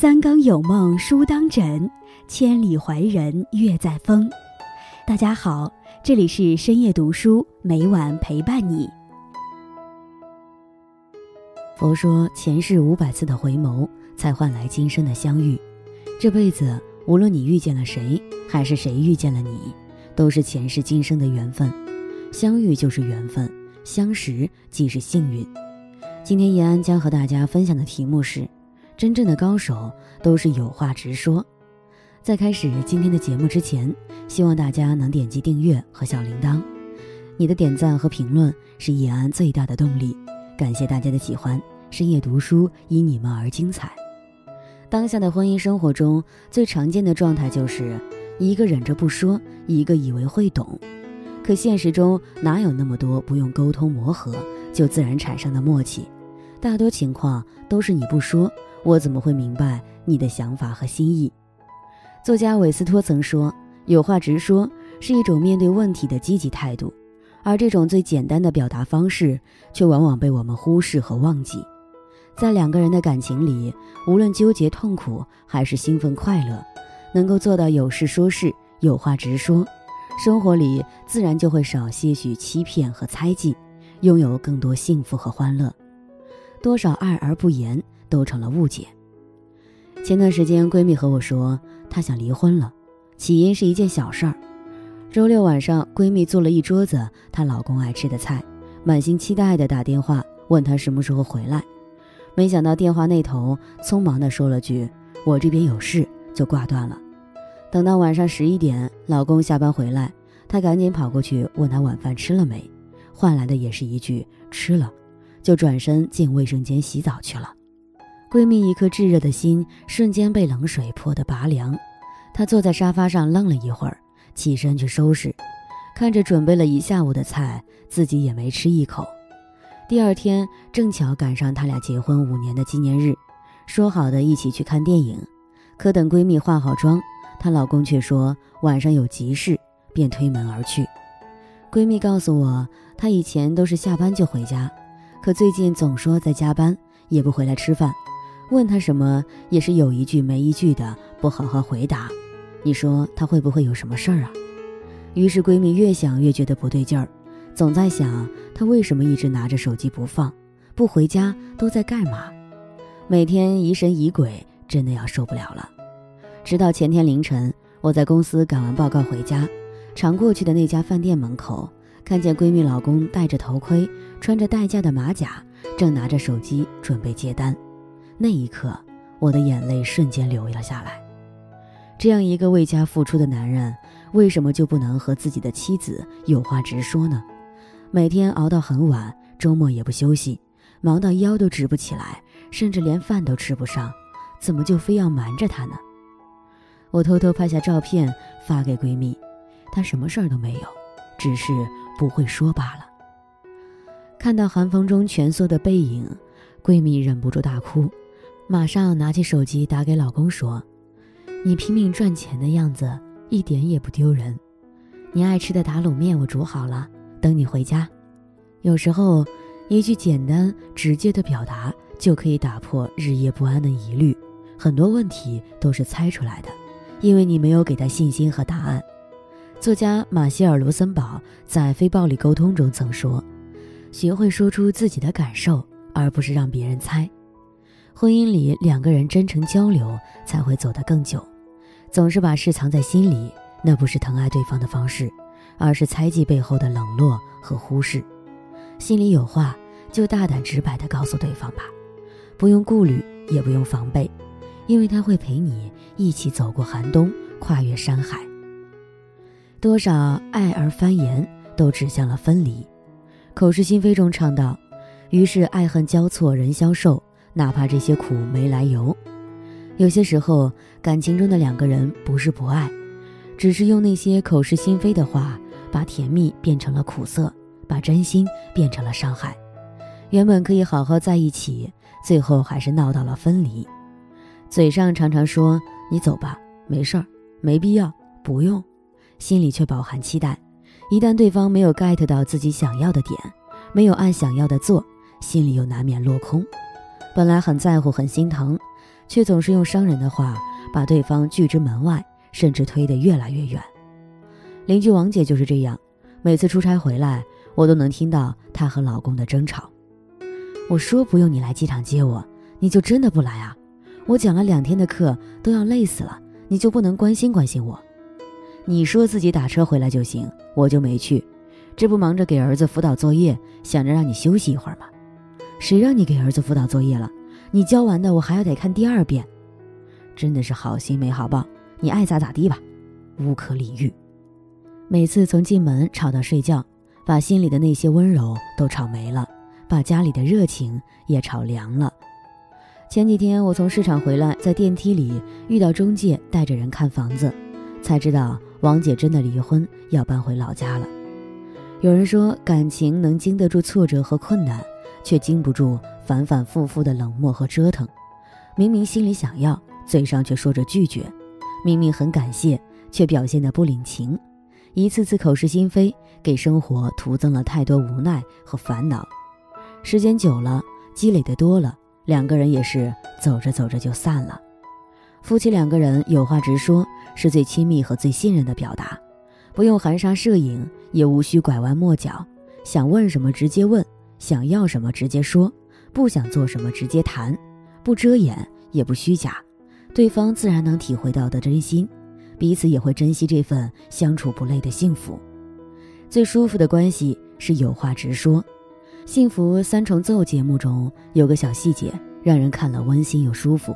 三更有梦书当枕，千里怀人月在风。大家好，这里是深夜读书，每晚陪伴你。佛说，前世五百次的回眸，才换来今生的相遇。这辈子，无论你遇见了谁，还是谁遇见了你，都是前世今生的缘分。相遇就是缘分，相识即是幸运。今天叶安将和大家分享的题目是：真正的高手都是有话直说。在开始今天的节目之前，希望大家能点击订阅和小铃铛。你的点赞和评论是叶安最大的动力。感谢大家的喜欢，深夜读书因你们而精彩。当下的婚姻生活中最常见的状态就是一个忍着不说，一个以为会懂。可现实中哪有那么多不用沟通磨合就自然产生的默契？大多情况都是你不说，我怎么会明白你的想法和心意？作家韦斯托曾说：“有话直说是一种面对问题的积极态度，而这种最简单的表达方式，却往往被我们忽视和忘记。在两个人的感情里，无论纠结痛苦还是兴奋快乐，能够做到有事说事，有话直说，生活里自然就会少些许欺骗和猜忌，拥有更多幸福和欢乐。多少爱而不言，都成了误解。”前段时间，闺蜜和我说她想离婚了，起因是一件小事儿。周六晚上，闺蜜做了一桌子她老公爱吃的菜，满心期待的打电话问她什么时候回来。没想到电话那头匆忙的说了句“我这边有事”，就挂断了。等到晚上十一点，老公下班回来，她赶紧跑过去问他晚饭吃了没，换来的也是一句“吃了”，就转身进卫生间洗澡去了。闺蜜一颗炙热的心瞬间被冷水泼得拔凉，她坐在沙发上愣了一会儿，起身去收拾，看着准备了一下午的菜，自己也没吃一口。第二天正巧赶上他俩结婚五年的纪念日，说好的一起去看电影，可等闺蜜化好妆，她老公却说晚上有急事，便推门而去。闺蜜告诉我，她以前都是下班就回家，可最近总说在加班，也不回来吃饭。问他什么也是有一句没一句的，不好好回答，你说他会不会有什么事儿啊？于是闺蜜越想越觉得不对劲儿，总在想他为什么一直拿着手机不放，不回家都在干嘛？每天疑神疑鬼，真的要受不了了。直到前天凌晨，我在公司赶完报告回家，常过去的那家饭店门口，看见闺蜜老公戴着头盔，穿着代驾的马甲，正拿着手机准备接单。那一刻，我的眼泪瞬间流了下来。这样一个为家付出的男人，为什么就不能和自己的妻子有话直说呢？每天熬到很晚，周末也不休息，忙到腰都直不起来，甚至连饭都吃不上，怎么就非要瞒着他呢？我偷偷拍下照片发给闺蜜，她什么事儿都没有，只是不会说罢了。看到寒风中蜷缩的背影，闺蜜忍不住大哭。马上拿起手机打给老公说：“你拼命赚钱的样子一点也不丢人。你爱吃的打卤面我煮好了，等你回家。”有时候，一句简单直接的表达就可以打破日夜不安的疑虑。很多问题都是猜出来的，因为你没有给他信心和答案。作家马歇尔·罗森堡在《非暴力沟通》中曾说：“学会说出自己的感受，而不是让别人猜。”婚姻里，两个人真诚交流才会走得更久。总是把事藏在心里，那不是疼爱对方的方式，而是猜忌背后的冷落和忽视。心里有话，就大胆直白地告诉对方吧，不用顾虑，也不用防备，因为他会陪你一起走过寒冬，跨越山海。多少爱而翻言，都指向了分离。口是心非中唱道：“于是爱恨交错，人消瘦。”哪怕这些苦没来由，有些时候感情中的两个人不是不爱，只是用那些口是心非的话，把甜蜜变成了苦涩，把真心变成了伤害。原本可以好好在一起，最后还是闹到了分离。嘴上常常说你走吧，没事儿，没必要，不用，心里却饱含期待。一旦对方没有 get 到自己想要的点，没有按想要的做，心里又难免落空。本来很在乎、很心疼，却总是用伤人的话把对方拒之门外，甚至推得越来越远。邻居王姐就是这样，每次出差回来，我都能听到她和老公的争吵。我说不用你来机场接我，你就真的不来啊？我讲了两天的课都要累死了，你就不能关心关心我？你说自己打车回来就行，我就没去，这不忙着给儿子辅导作业，想着让你休息一会儿吗？谁让你给儿子辅导作业了？你教完的我还要得看第二遍，真的是好心没好报，你爱咋咋地吧，无可理喻。每次从进门吵到睡觉，把心里的那些温柔都吵没了，把家里的热情也吵凉了。前几天我从市场回来，在电梯里遇到中介带着人看房子，才知道王姐真的离婚，要搬回老家了。有人说，感情能经得住挫折和困难，却经不住。反反复复的冷漠和折腾，明明心里想要，嘴上却说着拒绝；明明很感谢，却表现得不领情。一次次口是心非，给生活徒增了太多无奈和烦恼。时间久了，积累的多了，两个人也是走着走着就散了。夫妻两个人有话直说，是最亲密和最信任的表达，不用含沙射影，也无需拐弯抹角，想问什么直接问，想要什么直接说。不想做什么，直接谈，不遮掩，也不虚假，对方自然能体会到的真心，彼此也会珍惜这份相处不累的幸福。最舒服的关系是有话直说。幸福三重奏节目中有个小细节，让人看了温馨又舒服。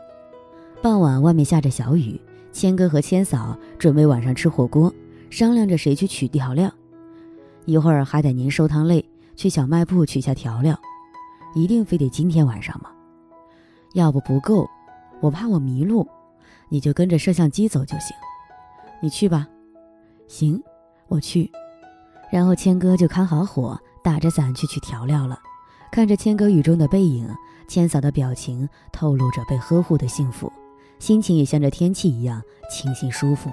傍晚，外面下着小雨，谦哥和谦嫂准备晚上吃火锅，商量着谁去取调料。一会儿还得您收汤累，去小卖部取下调料。一定非得今天晚上吗？要不不够，我怕我迷路，你就跟着摄像机走就行。你去吧。行，我去。然后谦哥就看好火，打着伞去取调料了。看着谦哥雨中的背影，谦嫂的表情透露着被呵护的幸福，心情也像这天气一样清新舒服。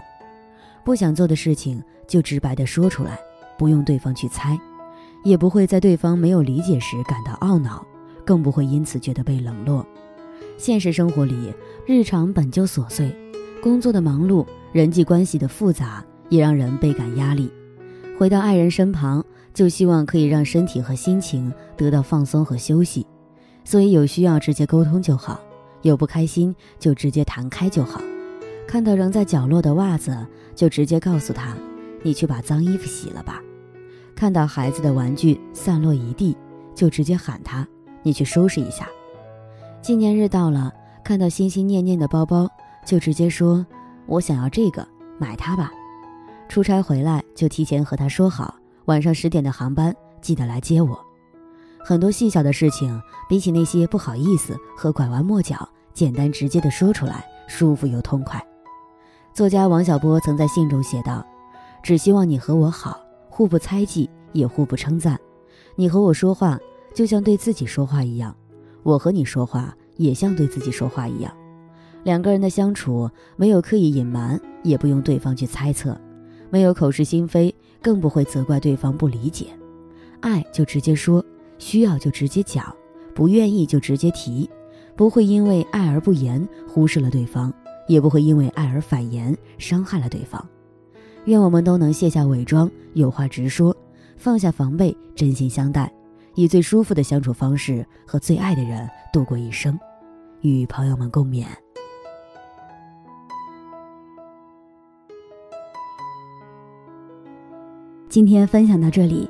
不想做的事情就直白的说出来，不用对方去猜，也不会在对方没有理解时感到懊恼。更不会因此觉得被冷落。现实生活里，日常本就琐碎，工作的忙碌，人际关系的复杂，也让人倍感压力。回到爱人身旁，就希望可以让身体和心情得到放松和休息。所以有需要直接沟通就好，有不开心就直接弹开就好。看到扔在角落的袜子，就直接告诉他：“你去把脏衣服洗了吧。”看到孩子的玩具散落一地，就直接喊他。你去收拾一下。纪念日到了，看到心心念念的包包，就直接说：“我想要这个，买它吧。”出差回来就提前和他说好，晚上十点的航班记得来接我。很多细小的事情，比起那些不好意思和拐弯抹角，简单直接的说出来，舒服又痛快。作家王小波曾在信中写道：“只希望你和我好，互不猜忌，也互不称赞。你和我说话。”就像对自己说话一样，我和你说话也像对自己说话一样。两个人的相处没有刻意隐瞒，也不用对方去猜测，没有口是心非，更不会责怪对方不理解。爱就直接说，需要就直接讲，不愿意就直接提，不会因为爱而不言，忽视了对方，也不会因为爱而反言，伤害了对方。愿我们都能卸下伪装，有话直说，放下防备，真心相待。以最舒服的相处方式和最爱的人度过一生，与朋友们共勉。今天分享到这里，